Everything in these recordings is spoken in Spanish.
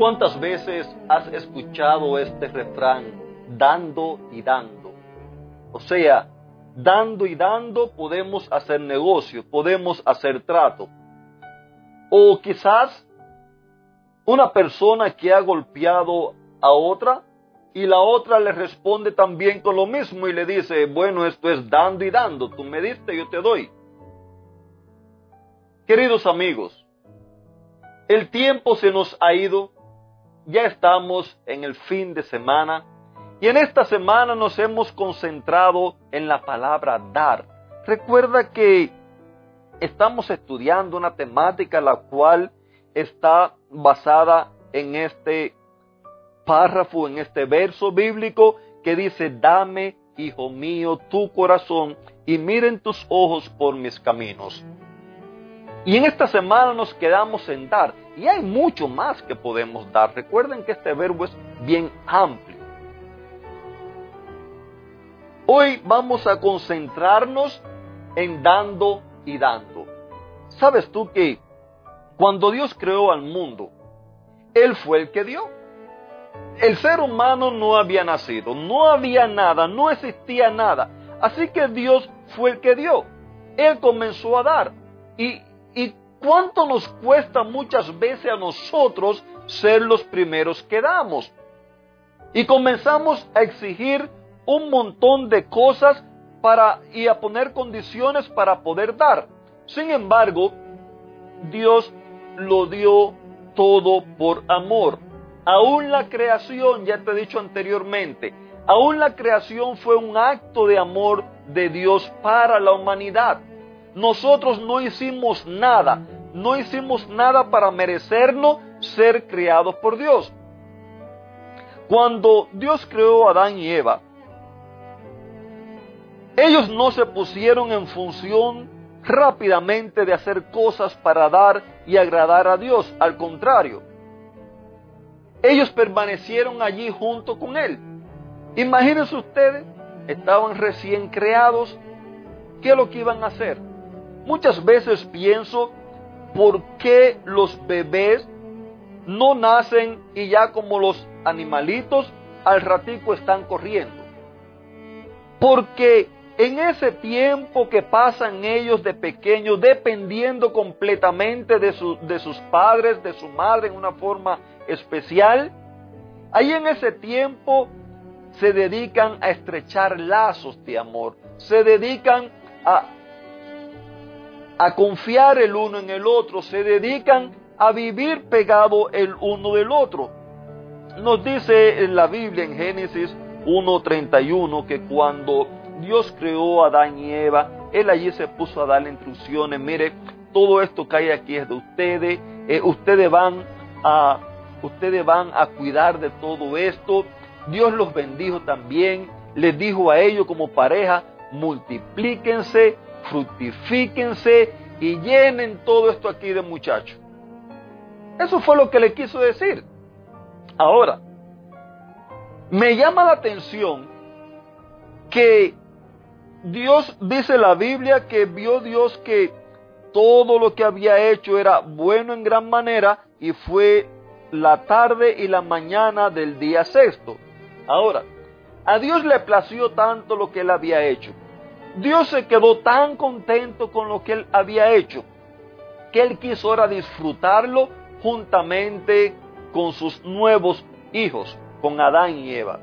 ¿Cuántas veces has escuchado este refrán, dando y dando? O sea, dando y dando podemos hacer negocio, podemos hacer trato. O quizás una persona que ha golpeado a otra y la otra le responde también con lo mismo y le dice, bueno, esto es dando y dando, tú me diste, yo te doy. Queridos amigos, el tiempo se nos ha ido ya estamos en el fin de semana y en esta semana nos hemos concentrado en la palabra dar. Recuerda que estamos estudiando una temática la cual está basada en este párrafo, en este verso bíblico que dice, dame, hijo mío, tu corazón y miren tus ojos por mis caminos. Y en esta semana nos quedamos en dar. Y hay mucho más que podemos dar. Recuerden que este verbo es bien amplio. Hoy vamos a concentrarnos en dando y dando. ¿Sabes tú que cuando Dios creó al mundo, Él fue el que dio? El ser humano no había nacido, no había nada, no existía nada. Así que Dios fue el que dio. Él comenzó a dar. Y ¿Y cuánto nos cuesta muchas veces a nosotros ser los primeros que damos? Y comenzamos a exigir un montón de cosas para y a poner condiciones para poder dar. Sin embargo, Dios lo dio todo por amor. Aún la creación, ya te he dicho anteriormente, aún la creación fue un acto de amor de Dios para la humanidad. Nosotros no hicimos nada, no hicimos nada para merecernos ser criados por Dios. Cuando Dios creó a Adán y Eva, ellos no se pusieron en función rápidamente de hacer cosas para dar y agradar a Dios, al contrario. Ellos permanecieron allí junto con Él. Imagínense ustedes, estaban recién creados, ¿qué es lo que iban a hacer? Muchas veces pienso por qué los bebés no nacen y ya como los animalitos al ratico están corriendo. Porque en ese tiempo que pasan ellos de pequeños, dependiendo completamente de, de sus padres, de su madre en una forma especial, ahí en ese tiempo se dedican a estrechar lazos de amor, se dedican a a confiar el uno en el otro, se dedican a vivir pegado el uno del otro. Nos dice en la Biblia en Génesis 1.31 que cuando Dios creó a Adán y Eva, Él allí se puso a darle instrucciones, mire, todo esto que hay aquí es de ustedes, eh, ustedes van a ustedes van a cuidar de todo esto. Dios los bendijo también, les dijo a ellos como pareja, multiplíquense, fructifíquense y llenen todo esto aquí de muchachos. Eso fue lo que le quiso decir. Ahora, me llama la atención que Dios dice la Biblia que vio Dios que todo lo que había hecho era bueno en gran manera y fue la tarde y la mañana del día sexto. Ahora, a Dios le plació tanto lo que él había hecho Dios se quedó tan contento con lo que él había hecho que él quiso ahora disfrutarlo juntamente con sus nuevos hijos, con Adán y Eva.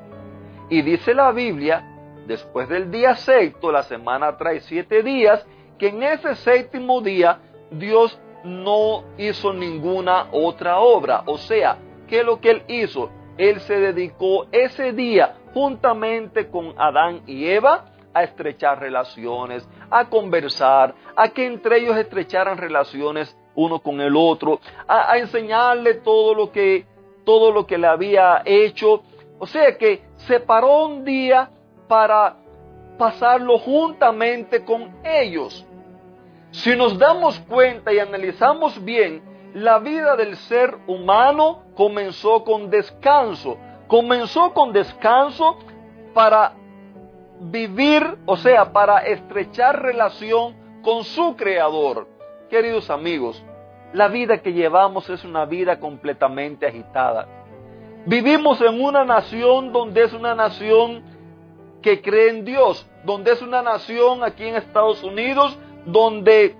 Y dice la Biblia, después del día sexto, la semana trae siete días, que en ese séptimo día Dios no hizo ninguna otra obra. O sea, ¿qué es lo que él hizo? Él se dedicó ese día juntamente con Adán y Eva a estrechar relaciones, a conversar, a que entre ellos estrecharan relaciones uno con el otro, a, enseñarle todo lo que todo lo que le había hecho. O sea que se paró un día para pasarlo juntamente con ellos. Si nos damos cuenta y analizamos bien, la vida del ser humano comenzó con descanso. Comenzó con descanso para vivir, o sea, para estrechar relación con su creador. Queridos amigos, la vida que llevamos es una vida completamente agitada. Vivimos en una nación donde es una nación que cree en Dios, donde es una nación aquí en Estados Unidos donde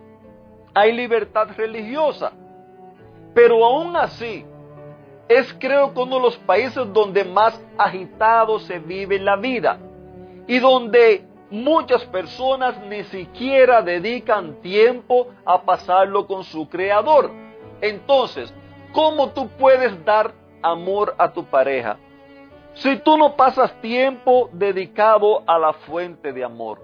hay libertad religiosa. Pero aún así, es creo que uno de los países donde más agitado se vive la vida y donde muchas personas ni siquiera dedican tiempo a pasarlo con su creador. Entonces, ¿cómo tú puedes dar amor a tu pareja si tú no pasas tiempo dedicado a la fuente de amor?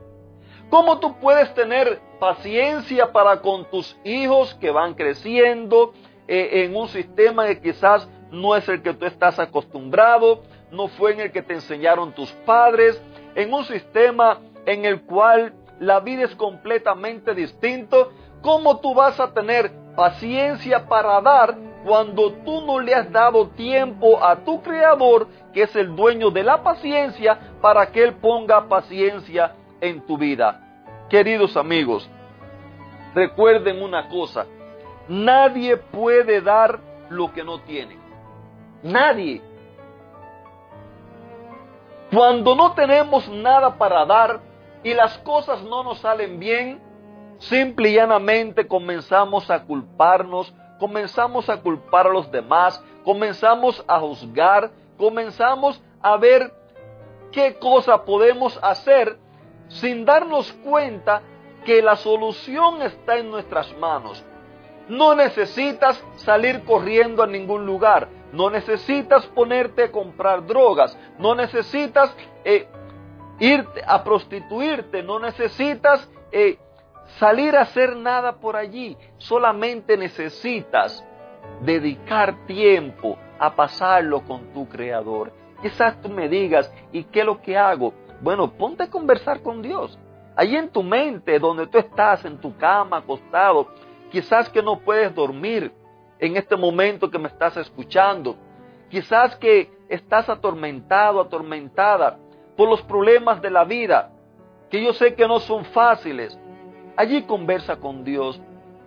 ¿Cómo tú puedes tener paciencia para con tus hijos que van creciendo eh, en un sistema que quizás no es el que tú estás acostumbrado, no fue en el que te enseñaron tus padres, en un sistema en el cual la vida es completamente distinto? ¿Cómo tú vas a tener paciencia para dar cuando tú no le has dado tiempo a tu creador, que es el dueño de la paciencia, para que él ponga paciencia en tu vida? Queridos amigos, recuerden una cosa, nadie puede dar lo que no tiene. Nadie. Cuando no tenemos nada para dar y las cosas no nos salen bien, simple y llanamente comenzamos a culparnos, comenzamos a culpar a los demás, comenzamos a juzgar, comenzamos a ver qué cosa podemos hacer sin darnos cuenta que la solución está en nuestras manos. No necesitas salir corriendo a ningún lugar, no necesitas ponerte a comprar drogas, no necesitas eh, irte a prostituirte, no necesitas eh, salir a hacer nada por allí, solamente necesitas dedicar tiempo a pasarlo con tu creador. Quizás tú me digas, ¿y qué es lo que hago? Bueno, ponte a conversar con Dios. Allí en tu mente, donde tú estás, en tu cama, acostado, quizás que no puedes dormir en este momento que me estás escuchando. Quizás que estás atormentado, atormentada por los problemas de la vida, que yo sé que no son fáciles. Allí conversa con Dios.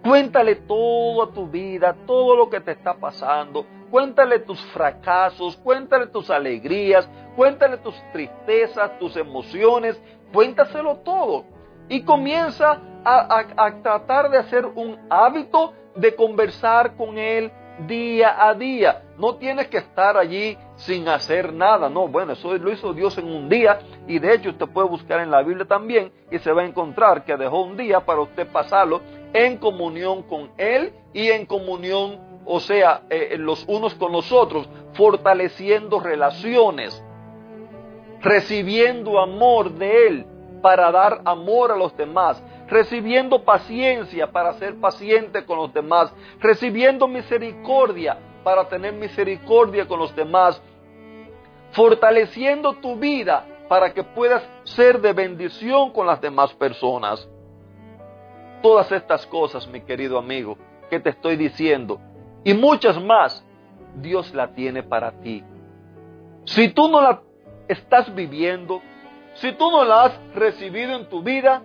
Cuéntale toda tu vida, todo lo que te está pasando. Cuéntale tus fracasos, cuéntale tus alegrías, cuéntale tus tristezas, tus emociones, cuéntaselo todo. Y comienza a, tratar de hacer un hábito de conversar con Él día a día. No tienes que estar allí sin hacer nada. No, bueno, eso lo hizo Dios en un día y de hecho usted puede buscar en la Biblia también y se va a encontrar que dejó un día para usted pasarlo en comunión con Él y en comunión, o sea, eh, los unos con los otros, fortaleciendo relaciones recibiendo amor de Él para dar amor a los demás, recibiendo paciencia para ser paciente con los demás, recibiendo misericordia para tener misericordia con los demás, fortaleciendo tu vida para que puedas ser de bendición con las demás personas. Todas estas cosas, mi querido amigo, que te estoy diciendo, y muchas más, Dios la tiene para ti. Si tú no la estás viviendo, si tú no la has recibido en tu vida,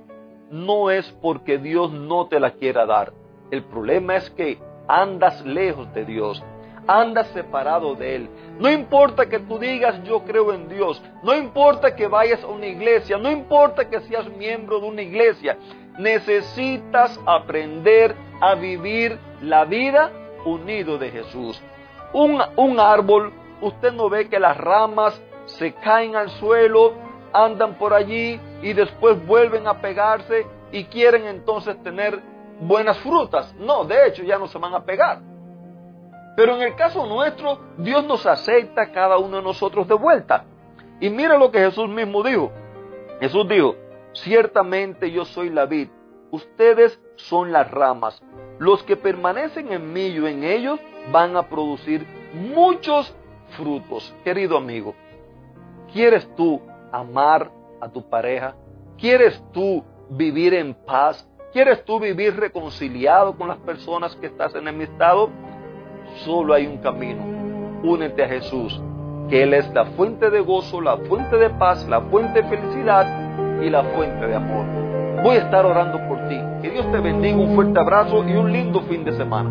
no es porque Dios no te la quiera dar. El problema es que andas lejos de Dios, andas separado de Él. No importa que tú digas yo creo en Dios, no importa que vayas a una iglesia, no importa que seas miembro de una iglesia, necesitas aprender a vivir la vida unido de Jesús. Un, un árbol, usted no ve que las ramas se caen al suelo, andan por allí y después vuelven a pegarse y quieren entonces tener buenas frutas. No, de hecho ya no se van a pegar. Pero en el caso nuestro, Dios nos acepta cada uno de nosotros de vuelta. Y mira lo que Jesús mismo dijo. Jesús dijo, Ciertamente yo soy la vid, ustedes son las ramas. Los que permanecen en mí y en ellos van a producir muchos frutos. Querido amigo, ¿quieres tú amar a tu pareja? ¿Quieres tú vivir en paz? ¿Quieres tú vivir reconciliado con las personas que estás enemistado? Solo hay un camino. Únete a Jesús, que Él es la fuente de gozo, la fuente de paz, la fuente de felicidad y la fuente de amor. Voy a estar orando por ti. Que Dios te bendiga, un fuerte abrazo y un lindo fin de semana.